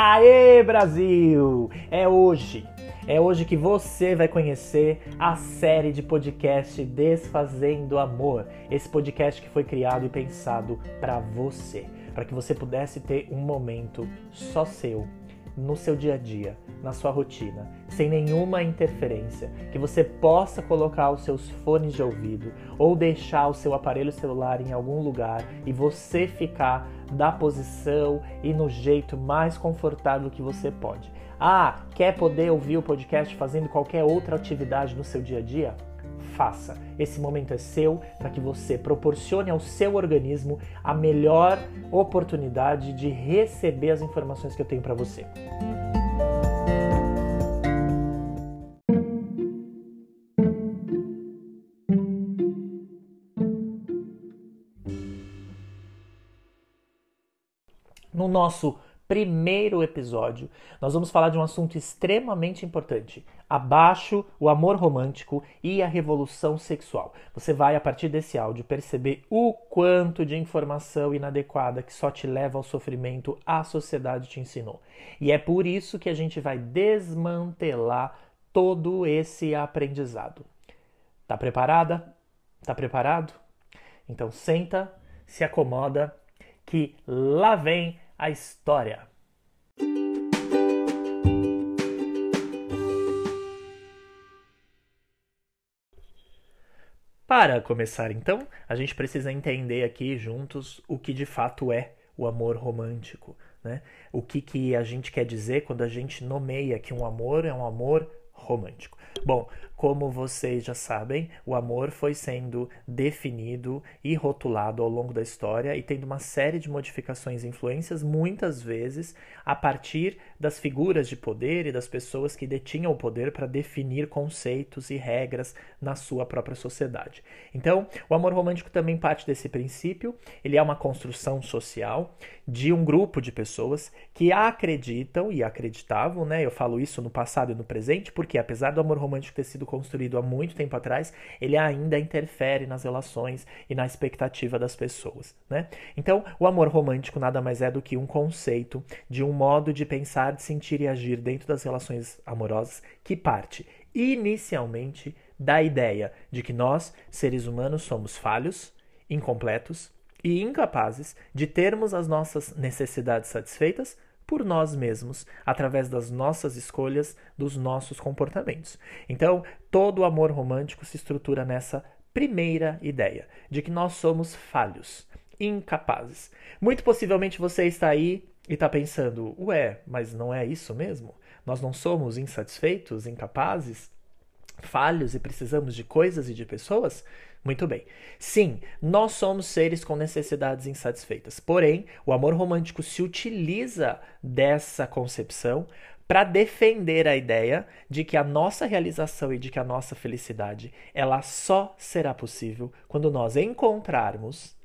Aê, Brasil! É hoje, é hoje que você vai conhecer a série de podcast Desfazendo Amor. Esse podcast que foi criado e pensado para você, para que você pudesse ter um momento só seu no seu dia a dia, na sua rotina, sem nenhuma interferência, que você possa colocar os seus fones de ouvido ou deixar o seu aparelho celular em algum lugar e você ficar da posição e no jeito mais confortável que você pode. Ah, quer poder ouvir o podcast fazendo qualquer outra atividade no seu dia a dia? Faça. Esse momento é seu para que você proporcione ao seu organismo a melhor oportunidade de receber as informações que eu tenho para você. No nosso primeiro episódio, nós vamos falar de um assunto extremamente importante: abaixo o amor romântico e a revolução sexual. Você vai, a partir desse áudio, perceber o quanto de informação inadequada que só te leva ao sofrimento a sociedade te ensinou. E é por isso que a gente vai desmantelar todo esse aprendizado. Tá preparada? Tá preparado? Então senta, se acomoda, que lá vem a história. Para começar, então, a gente precisa entender aqui juntos o que de fato é o amor romântico. Né? O que, que a gente quer dizer quando a gente nomeia que um amor é um amor romântico. Bom, como vocês já sabem, o amor foi sendo definido e rotulado ao longo da história e tendo uma série de modificações e influências, muitas vezes a partir das figuras de poder e das pessoas que detinham o poder para definir conceitos e regras na sua própria sociedade. Então, o amor romântico também parte desse princípio, ele é uma construção social de um grupo de pessoas que acreditam e acreditavam, né? Eu falo isso no passado e no presente, porque apesar do amor romântico ter sido construído há muito tempo atrás, ele ainda interfere nas relações e na expectativa das pessoas, né? Então, o amor romântico nada mais é do que um conceito de um modo de pensar, de sentir e agir dentro das relações amorosas que parte inicialmente da ideia de que nós, seres humanos, somos falhos, incompletos e incapazes de termos as nossas necessidades satisfeitas por nós mesmos, através das nossas escolhas, dos nossos comportamentos. Então, todo o amor romântico se estrutura nessa primeira ideia de que nós somos falhos, incapazes. Muito possivelmente você está aí e está pensando: ué, mas não é isso mesmo? Nós não somos insatisfeitos, incapazes, falhos e precisamos de coisas e de pessoas? Muito bem. Sim, nós somos seres com necessidades insatisfeitas. Porém, o amor romântico se utiliza dessa concepção para defender a ideia de que a nossa realização e de que a nossa felicidade, ela só será possível quando nós encontrarmos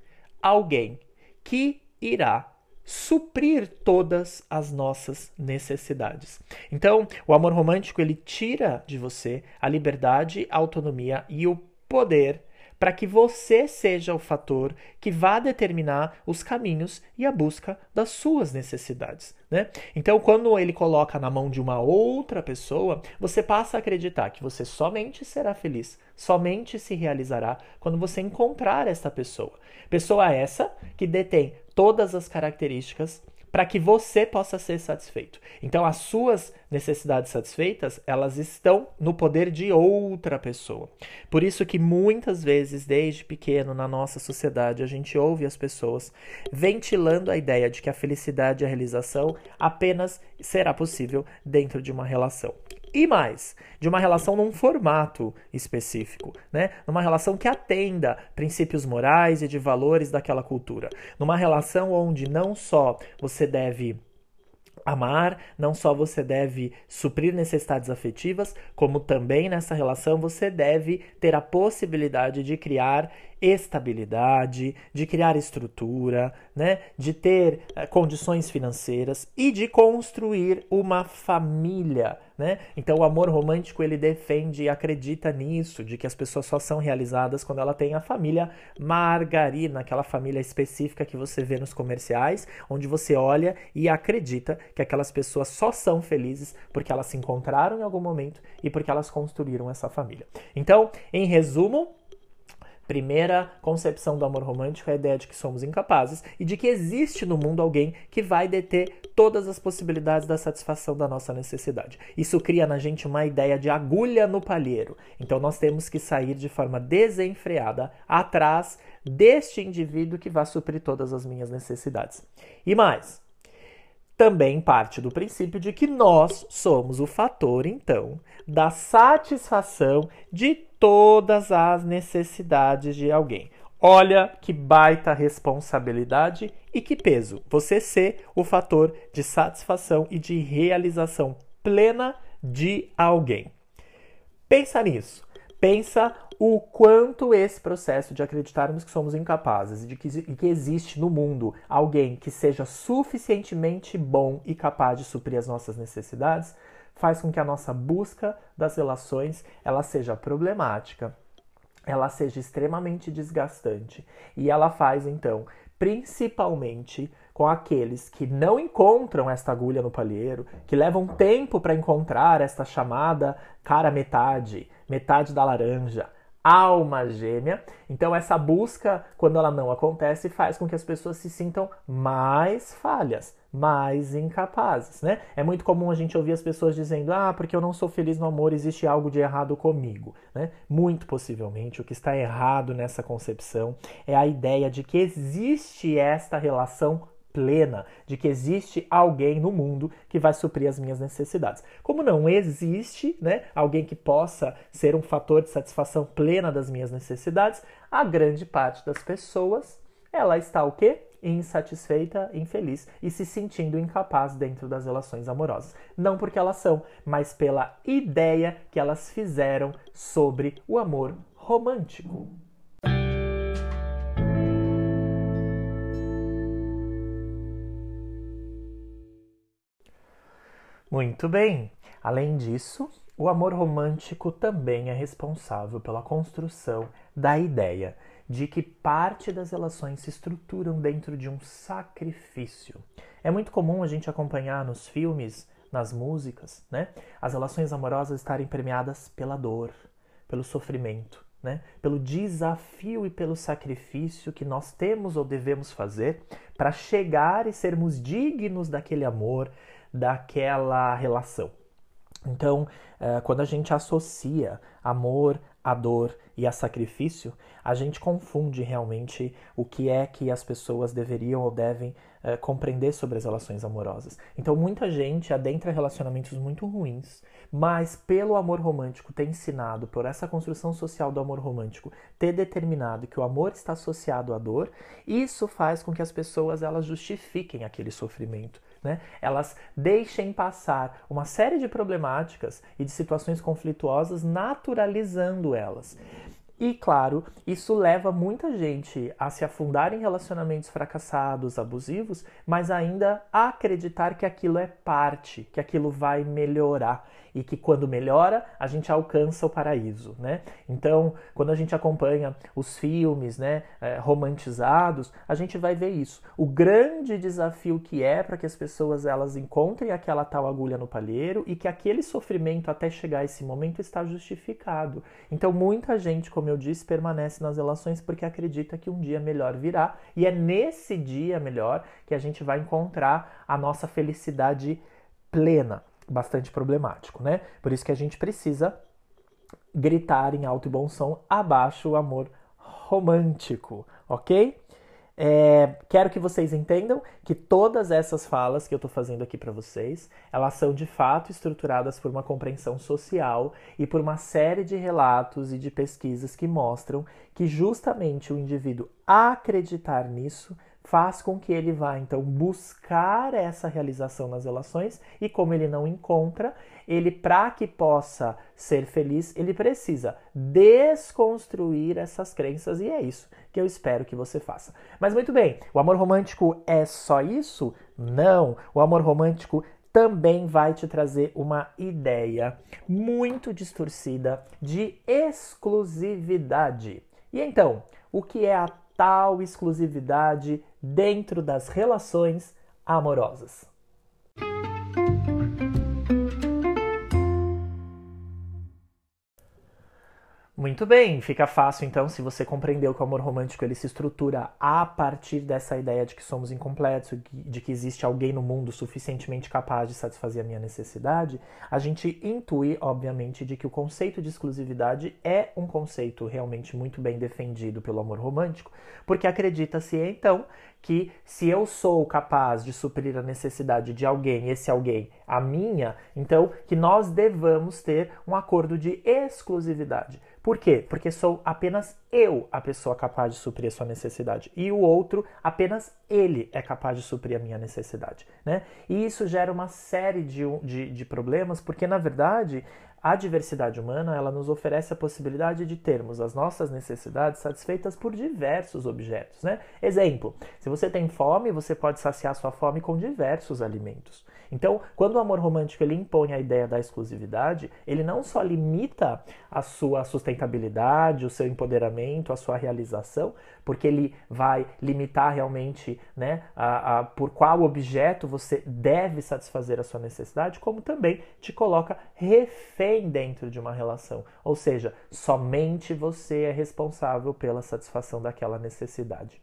alguém que irá suprir todas as nossas necessidades. Então, o amor romântico ele tira de você a liberdade, a autonomia e o poder para que você seja o fator que vá determinar os caminhos e a busca das suas necessidades. Né? Então, quando ele coloca na mão de uma outra pessoa, você passa a acreditar que você somente será feliz, somente se realizará quando você encontrar esta pessoa. Pessoa essa que detém todas as características para que você possa ser satisfeito. Então, as suas necessidades satisfeitas, elas estão no poder de outra pessoa. Por isso que muitas vezes, desde pequeno, na nossa sociedade, a gente ouve as pessoas ventilando a ideia de que a felicidade e a realização apenas será possível dentro de uma relação e mais, de uma relação num formato específico, né? Numa relação que atenda princípios morais e de valores daquela cultura. Numa relação onde não só você deve amar, não só você deve suprir necessidades afetivas, como também nessa relação você deve ter a possibilidade de criar estabilidade, de criar estrutura, né, de ter eh, condições financeiras e de construir uma família, né? Então o amor romântico ele defende e acredita nisso, de que as pessoas só são realizadas quando ela tem a família margarina, aquela família específica que você vê nos comerciais, onde você olha e acredita que aquelas pessoas só são felizes porque elas se encontraram em algum momento e porque elas construíram essa família. Então, em resumo, Primeira concepção do amor romântico é a ideia de que somos incapazes e de que existe no mundo alguém que vai deter todas as possibilidades da satisfação da nossa necessidade. Isso cria na gente uma ideia de agulha no palheiro. Então nós temos que sair de forma desenfreada atrás deste indivíduo que vai suprir todas as minhas necessidades. E mais, também parte do princípio de que nós somos o fator, então, da satisfação de todas as necessidades de alguém. Olha que baita responsabilidade e que peso você ser o fator de satisfação e de realização plena de alguém. Pensa nisso. Pensa o quanto esse processo de acreditarmos que somos incapazes e de que, e que existe no mundo alguém que seja suficientemente bom e capaz de suprir as nossas necessidades faz com que a nossa busca das relações ela seja problemática, ela seja extremamente desgastante. E ela faz então principalmente com aqueles que não encontram esta agulha no palheiro, que levam tempo para encontrar esta chamada cara metade, metade da laranja, alma gêmea. Então, essa busca, quando ela não acontece, faz com que as pessoas se sintam mais falhas, mais incapazes, né? É muito comum a gente ouvir as pessoas dizendo: "Ah, porque eu não sou feliz no amor, existe algo de errado comigo", né? Muito possivelmente o que está errado nessa concepção é a ideia de que existe esta relação plena de que existe alguém no mundo que vai suprir as minhas necessidades. Como não existe, né, alguém que possa ser um fator de satisfação plena das minhas necessidades, a grande parte das pessoas, ela está o quê? insatisfeita, infeliz e se sentindo incapaz dentro das relações amorosas. Não porque elas são, mas pela ideia que elas fizeram sobre o amor romântico. Muito bem. Além disso, o amor romântico também é responsável pela construção da ideia de que parte das relações se estruturam dentro de um sacrifício. É muito comum a gente acompanhar nos filmes, nas músicas, né, as relações amorosas estarem permeadas pela dor, pelo sofrimento, né, pelo desafio e pelo sacrifício que nós temos ou devemos fazer para chegar e sermos dignos daquele amor, daquela relação. Então, eh, quando a gente associa amor a dor e a sacrifício, a gente confunde realmente o que é que as pessoas deveriam ou devem eh, compreender sobre as relações amorosas. Então, muita gente adentra relacionamentos muito ruins, mas pelo amor romântico ter ensinado, por essa construção social do amor romântico, ter determinado que o amor está associado à dor, isso faz com que as pessoas elas justifiquem aquele sofrimento né? Elas deixem passar uma série de problemáticas e de situações conflituosas, naturalizando elas. E claro, isso leva muita gente a se afundar em relacionamentos fracassados, abusivos, mas ainda a acreditar que aquilo é parte, que aquilo vai melhorar e que quando melhora, a gente alcança o paraíso, né? Então, quando a gente acompanha os filmes, né, é, romantizados, a gente vai ver isso. O grande desafio que é para que as pessoas elas encontrem aquela tal agulha no palheiro e que aquele sofrimento até chegar a esse momento está justificado. Então, muita gente, como eu disse, permanece nas relações porque acredita que um dia melhor virá e é nesse dia melhor que a gente vai encontrar a nossa felicidade plena bastante problemático, né? Por isso que a gente precisa gritar em alto e bom som abaixo o amor romântico, ok? É, quero que vocês entendam que todas essas falas que eu estou fazendo aqui para vocês, elas são de fato estruturadas por uma compreensão social e por uma série de relatos e de pesquisas que mostram que justamente o indivíduo acreditar nisso faz com que ele vá então buscar essa realização nas relações e como ele não encontra, ele para que possa ser feliz, ele precisa desconstruir essas crenças e é isso que eu espero que você faça. Mas muito bem, o amor romântico é só isso? Não, o amor romântico também vai te trazer uma ideia muito distorcida de exclusividade. E então, o que é a tal exclusividade dentro das relações amorosas. Muito bem, fica fácil então se você compreendeu que o amor romântico ele se estrutura a partir dessa ideia de que somos incompletos, de que existe alguém no mundo suficientemente capaz de satisfazer a minha necessidade, a gente intui, obviamente, de que o conceito de exclusividade é um conceito realmente muito bem defendido pelo amor romântico, porque acredita-se então que se eu sou capaz de suprir a necessidade de alguém, esse alguém a minha, então que nós devamos ter um acordo de exclusividade. Por quê? Porque sou apenas eu a pessoa capaz de suprir a sua necessidade e o outro, apenas ele é capaz de suprir a minha necessidade. Né? E isso gera uma série de, de, de problemas, porque na verdade a diversidade humana ela nos oferece a possibilidade de termos as nossas necessidades satisfeitas por diversos objetos. Né? Exemplo: se você tem fome, você pode saciar sua fome com diversos alimentos. Então, quando o amor romântico ele impõe a ideia da exclusividade, ele não só limita a sua sustentabilidade, o seu empoderamento, a sua realização, porque ele vai limitar realmente né, a, a, por qual objeto você deve satisfazer a sua necessidade, como também te coloca refém dentro de uma relação. Ou seja, somente você é responsável pela satisfação daquela necessidade.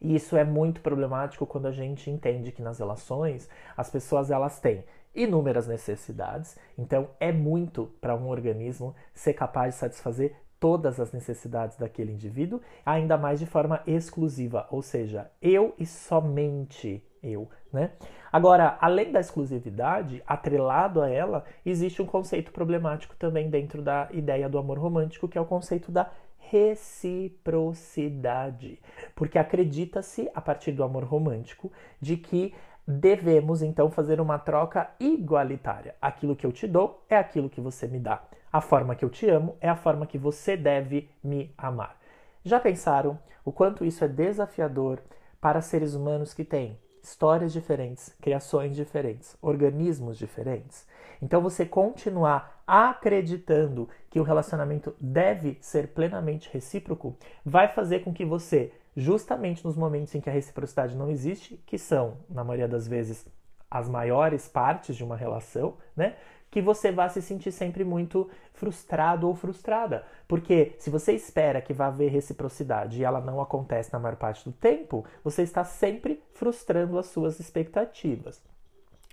E isso é muito problemático quando a gente entende que nas relações as pessoas elas têm inúmeras necessidades, então é muito para um organismo ser capaz de satisfazer todas as necessidades daquele indivíduo, ainda mais de forma exclusiva, ou seja, eu e somente eu, né? Agora, além da exclusividade, atrelado a ela, existe um conceito problemático também dentro da ideia do amor romântico, que é o conceito da reciprocidade, porque acredita-se, a partir do amor romântico, de que devemos então fazer uma troca igualitária. Aquilo que eu te dou é aquilo que você me dá. A forma que eu te amo é a forma que você deve me amar. Já pensaram o quanto isso é desafiador para seres humanos que têm histórias diferentes, criações diferentes, organismos diferentes? Então você continuar acreditando que o relacionamento deve ser plenamente recíproco vai fazer com que você, justamente nos momentos em que a reciprocidade não existe, que são, na maioria das vezes, as maiores partes de uma relação, né? Que você vá se sentir sempre muito frustrado ou frustrada. Porque se você espera que vá haver reciprocidade e ela não acontece na maior parte do tempo, você está sempre frustrando as suas expectativas.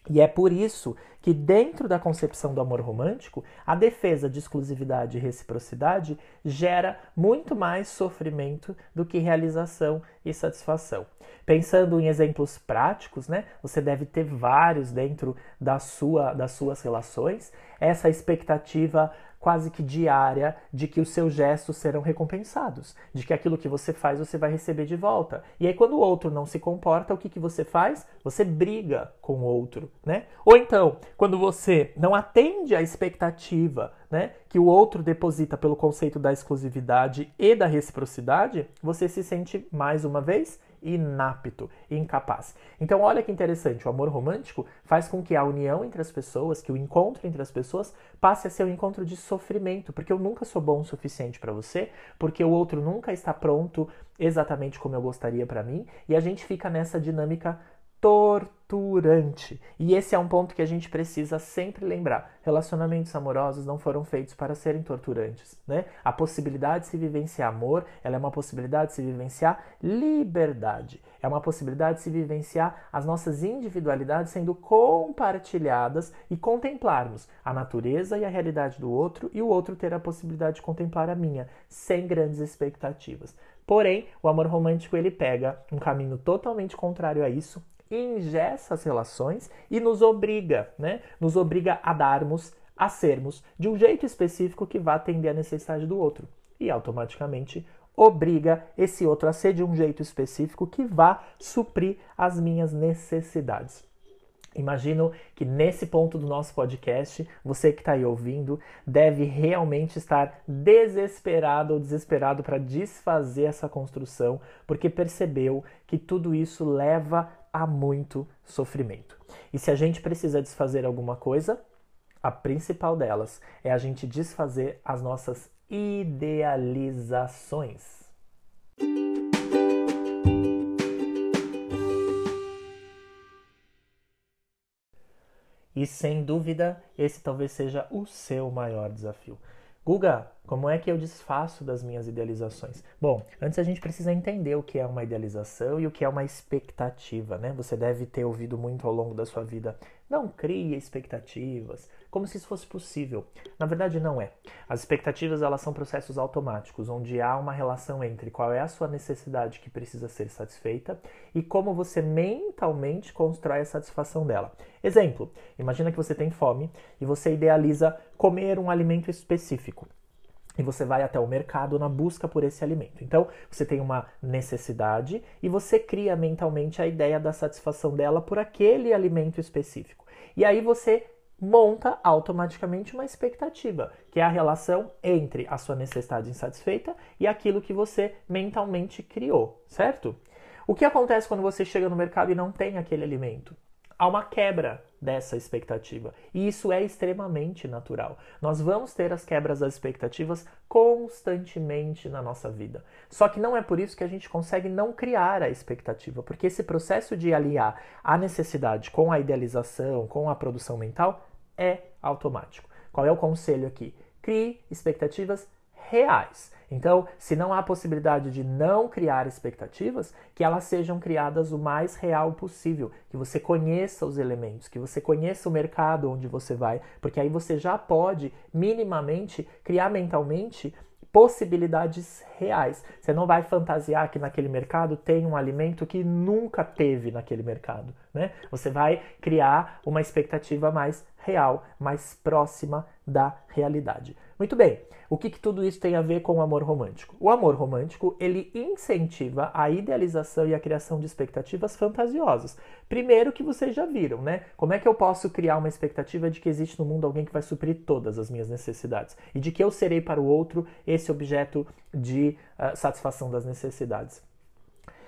E é por isso que, dentro da concepção do amor romântico, a defesa de exclusividade e reciprocidade gera muito mais sofrimento do que realização e satisfação. Pensando em exemplos práticos, né, você deve ter vários dentro da sua, das suas relações, essa expectativa quase que diária de que os seus gestos serão recompensados, de que aquilo que você faz você vai receber de volta. E aí quando o outro não se comporta, o que, que você faz? Você briga com o outro, né? Ou então, quando você não atende à expectativa né, que o outro deposita pelo conceito da exclusividade e da reciprocidade, você se sente mais uma vez inapto, incapaz. Então, olha que interessante, o amor romântico faz com que a união entre as pessoas, que o encontro entre as pessoas passe a ser um encontro de sofrimento, porque eu nunca sou bom o suficiente para você, porque o outro nunca está pronto exatamente como eu gostaria para mim, e a gente fica nessa dinâmica torturante. E esse é um ponto que a gente precisa sempre lembrar. Relacionamentos amorosos não foram feitos para serem torturantes, né? A possibilidade de se vivenciar amor, ela é uma possibilidade de se vivenciar liberdade. É uma possibilidade de se vivenciar as nossas individualidades sendo compartilhadas e contemplarmos a natureza e a realidade do outro e o outro ter a possibilidade de contemplar a minha, sem grandes expectativas. Porém, o amor romântico ele pega um caminho totalmente contrário a isso ingessa as relações e nos obriga, né? Nos obriga a darmos, a sermos de um jeito específico que vá atender a necessidade do outro. E automaticamente obriga esse outro a ser de um jeito específico que vá suprir as minhas necessidades. Imagino que nesse ponto do nosso podcast, você que está aí ouvindo deve realmente estar desesperado ou desesperado para desfazer essa construção, porque percebeu que tudo isso leva a muito sofrimento. E se a gente precisa desfazer alguma coisa, a principal delas é a gente desfazer as nossas idealizações. E sem dúvida, esse talvez seja o seu maior desafio. Guga, como é que eu desfaço das minhas idealizações? Bom, antes a gente precisa entender o que é uma idealização e o que é uma expectativa, né? Você deve ter ouvido muito ao longo da sua vida. Não crie expectativas, como se isso fosse possível. Na verdade, não é. As expectativas elas são processos automáticos, onde há uma relação entre qual é a sua necessidade que precisa ser satisfeita e como você mentalmente constrói a satisfação dela. Exemplo: imagina que você tem fome e você idealiza comer um alimento específico e você vai até o mercado na busca por esse alimento. Então, você tem uma necessidade e você cria mentalmente a ideia da satisfação dela por aquele alimento específico. E aí você monta automaticamente uma expectativa, que é a relação entre a sua necessidade insatisfeita e aquilo que você mentalmente criou, certo? O que acontece quando você chega no mercado e não tem aquele alimento? Há uma quebra dessa expectativa. E isso é extremamente natural. Nós vamos ter as quebras das expectativas constantemente na nossa vida. Só que não é por isso que a gente consegue não criar a expectativa, porque esse processo de aliar a necessidade com a idealização, com a produção mental, é automático. Qual é o conselho aqui? Crie expectativas reais. Então, se não há possibilidade de não criar expectativas, que elas sejam criadas o mais real possível, que você conheça os elementos, que você conheça o mercado onde você vai, porque aí você já pode minimamente criar mentalmente possibilidades reais. Você não vai fantasiar que naquele mercado tem um alimento que nunca teve naquele mercado, né? Você vai criar uma expectativa mais real, mais próxima da realidade. Muito bem. O que, que, tudo isso tem a ver com o amor romântico? O amor romântico ele incentiva a idealização e a criação de expectativas fantasiosas. Primeiro que vocês já viram, né? Como é que eu posso criar uma expectativa de que existe no mundo alguém que vai suprir todas as minhas necessidades e de que eu serei para o outro esse objeto de uh, satisfação das necessidades?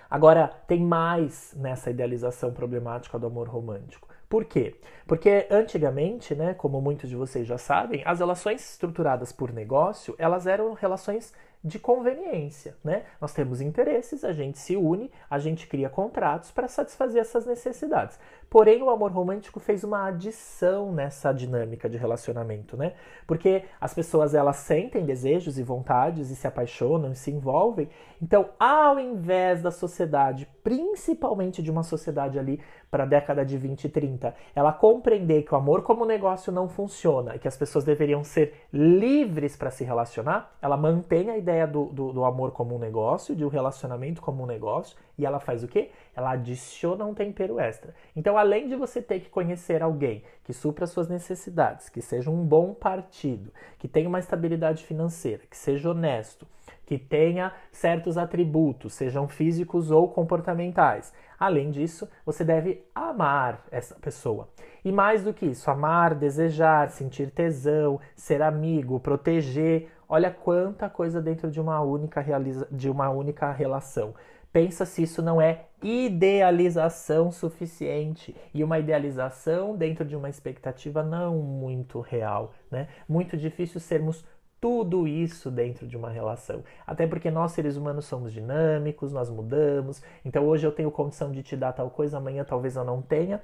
Agora, tem mais nessa idealização problemática do amor romântico. Por quê? Porque antigamente, né, como muitos de vocês já sabem, as relações estruturadas por negócio, elas eram relações de conveniência, né? Nós temos interesses, a gente se une, a gente cria contratos para satisfazer essas necessidades. Porém, o amor romântico fez uma adição nessa dinâmica de relacionamento, né? Porque as pessoas elas sentem desejos e vontades e se apaixonam e se envolvem. Então, ao invés da sociedade, principalmente de uma sociedade ali para a década de 20 e 30, ela compreender que o amor como negócio não funciona e que as pessoas deveriam ser livres para se relacionar, ela mantém a ideia do, do, do amor como um negócio, de um relacionamento como um negócio, e ela faz o quê? Ela adiciona um tempero extra. Então, além de você ter que conhecer alguém que supra suas necessidades, que seja um bom partido, que tenha uma estabilidade financeira, que seja honesto, que tenha certos atributos, sejam físicos ou comportamentais. Além disso, você deve amar essa pessoa. E mais do que isso, amar, desejar, sentir tesão, ser amigo, proteger. Olha quanta coisa dentro de uma única, realiza... de uma única relação. Pensa se isso não é idealização suficiente e uma idealização dentro de uma expectativa não muito real, né? Muito difícil sermos tudo isso dentro de uma relação. Até porque nós seres humanos somos dinâmicos, nós mudamos. Então hoje eu tenho condição de te dar tal coisa, amanhã talvez eu não tenha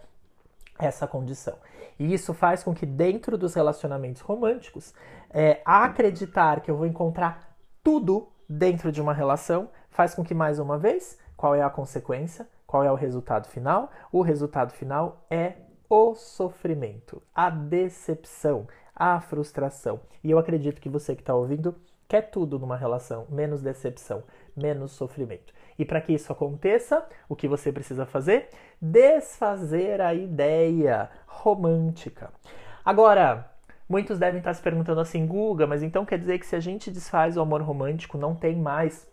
essa condição. E isso faz com que dentro dos relacionamentos românticos, é, acreditar que eu vou encontrar tudo dentro de uma relação faz com que, mais uma vez, qual é a consequência? Qual é o resultado final? O resultado final é o sofrimento, a decepção, a frustração. E eu acredito que você que está ouvindo quer tudo numa relação, menos decepção, menos sofrimento. E para que isso aconteça, o que você precisa fazer? Desfazer a ideia romântica. Agora, muitos devem estar se perguntando assim, Guga, mas então quer dizer que se a gente desfaz o amor romântico, não tem mais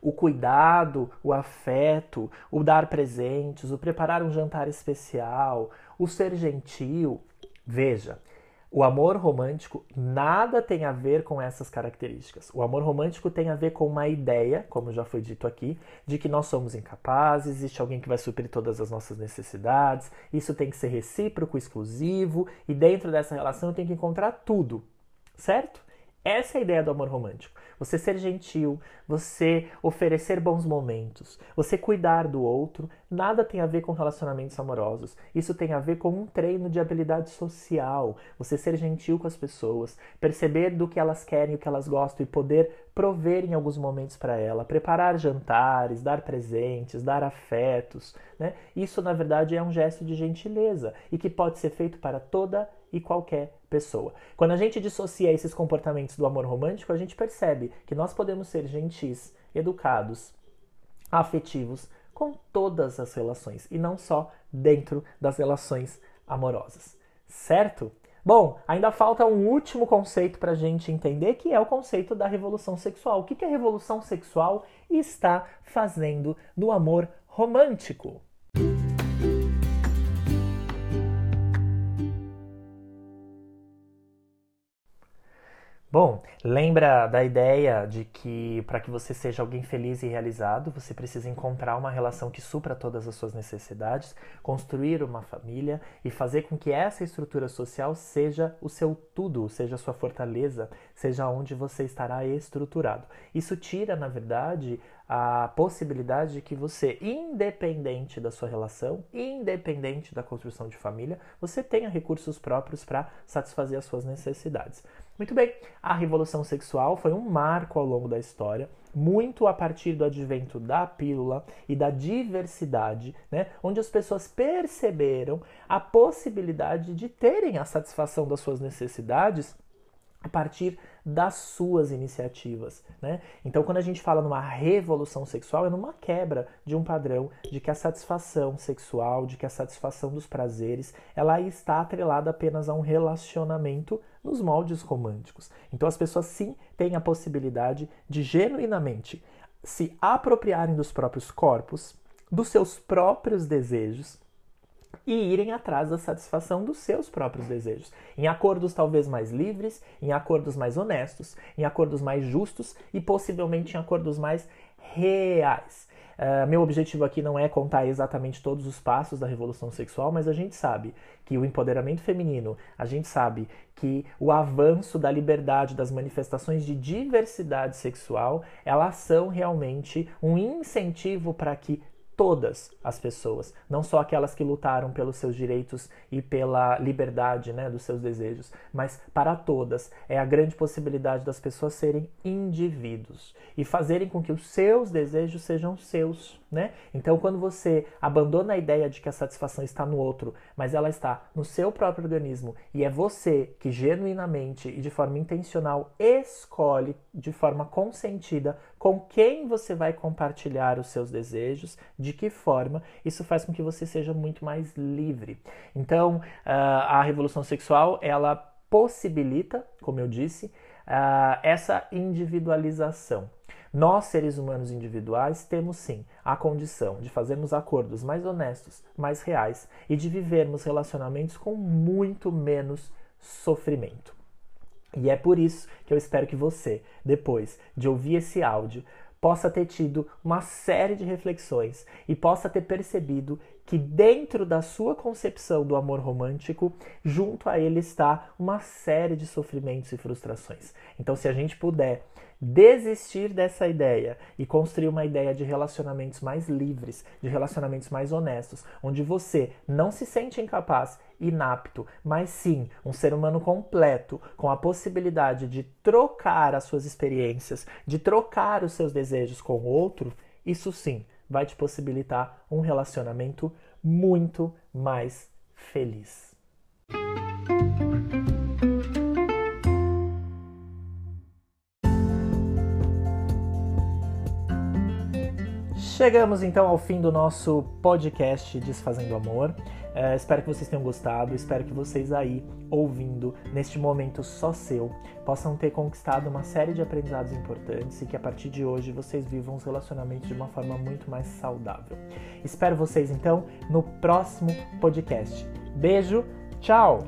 o cuidado, o afeto, o dar presentes, o preparar um jantar especial, o ser gentil. Veja, o amor romântico nada tem a ver com essas características. O amor romântico tem a ver com uma ideia, como já foi dito aqui, de que nós somos incapazes, existe alguém que vai suprir todas as nossas necessidades, isso tem que ser recíproco, exclusivo, e dentro dessa relação eu tenho que encontrar tudo, certo? Essa é a ideia do amor romântico. Você ser gentil, você oferecer bons momentos, você cuidar do outro, nada tem a ver com relacionamentos amorosos. Isso tem a ver com um treino de habilidade social. Você ser gentil com as pessoas, perceber do que elas querem, o que elas gostam e poder prover em alguns momentos para ela, preparar jantares, dar presentes, dar afetos. Né? Isso, na verdade, é um gesto de gentileza e que pode ser feito para toda e qualquer pessoa. Quando a gente dissocia esses comportamentos do amor romântico, a gente percebe que nós podemos ser gentis, educados, afetivos com todas as relações e não só dentro das relações amorosas. Certo? Bom, ainda falta um último conceito para a gente entender, que é o conceito da revolução sexual. O que, que a revolução sexual está fazendo no amor romântico? Bom, lembra da ideia de que para que você seja alguém feliz e realizado, você precisa encontrar uma relação que supra todas as suas necessidades, construir uma família e fazer com que essa estrutura social seja o seu tudo, seja a sua fortaleza, seja onde você estará estruturado. Isso tira, na verdade, a possibilidade de que você, independente da sua relação, independente da construção de família, você tenha recursos próprios para satisfazer as suas necessidades. Muito bem, a revolução sexual foi um marco ao longo da história, muito a partir do advento da pílula e da diversidade, né, onde as pessoas perceberam a possibilidade de terem a satisfação das suas necessidades a partir das suas iniciativas, né? Então, quando a gente fala numa revolução sexual, é numa quebra de um padrão de que a satisfação sexual, de que a satisfação dos prazeres, ela está atrelada apenas a um relacionamento nos moldes românticos. Então, as pessoas sim têm a possibilidade de genuinamente se apropriarem dos próprios corpos, dos seus próprios desejos e irem atrás da satisfação dos seus próprios desejos, em acordos talvez mais livres, em acordos mais honestos, em acordos mais justos e possivelmente em acordos mais reais. Uh, meu objetivo aqui não é contar exatamente todos os passos da revolução sexual, mas a gente sabe que o empoderamento feminino, a gente sabe que o avanço da liberdade, das manifestações de diversidade sexual, elas são realmente um incentivo para que todas as pessoas, não só aquelas que lutaram pelos seus direitos e pela liberdade né, dos seus desejos, mas para todas. É a grande possibilidade das pessoas serem indivíduos e fazerem com que os seus desejos sejam seus. Né? Então, quando você abandona a ideia de que a satisfação está no outro, mas ela está no seu próprio organismo e é você que genuinamente e de forma intencional escolhe de forma consentida com quem você vai compartilhar os seus desejos, de que forma, isso faz com que você seja muito mais livre. Então, ah, a revolução sexual, ela possibilita, como eu disse, ah, essa individualização. Nós, seres humanos individuais, temos sim a condição de fazermos acordos mais honestos, mais reais e de vivermos relacionamentos com muito menos sofrimento. E é por isso que eu espero que você, depois de ouvir esse áudio, possa ter tido uma série de reflexões e possa ter percebido que dentro da sua concepção do amor romântico, junto a ele está uma série de sofrimentos e frustrações. Então, se a gente puder desistir dessa ideia e construir uma ideia de relacionamentos mais livres, de relacionamentos mais honestos, onde você não se sente incapaz, inapto, mas sim um ser humano completo, com a possibilidade de trocar as suas experiências, de trocar os seus desejos com o outro, isso sim vai te possibilitar um relacionamento muito mais feliz. Chegamos então ao fim do nosso podcast Desfazendo Amor. É, espero que vocês tenham gostado, espero que vocês aí, ouvindo, neste momento só seu, possam ter conquistado uma série de aprendizados importantes e que a partir de hoje vocês vivam os relacionamentos de uma forma muito mais saudável. Espero vocês então no próximo podcast. Beijo, tchau!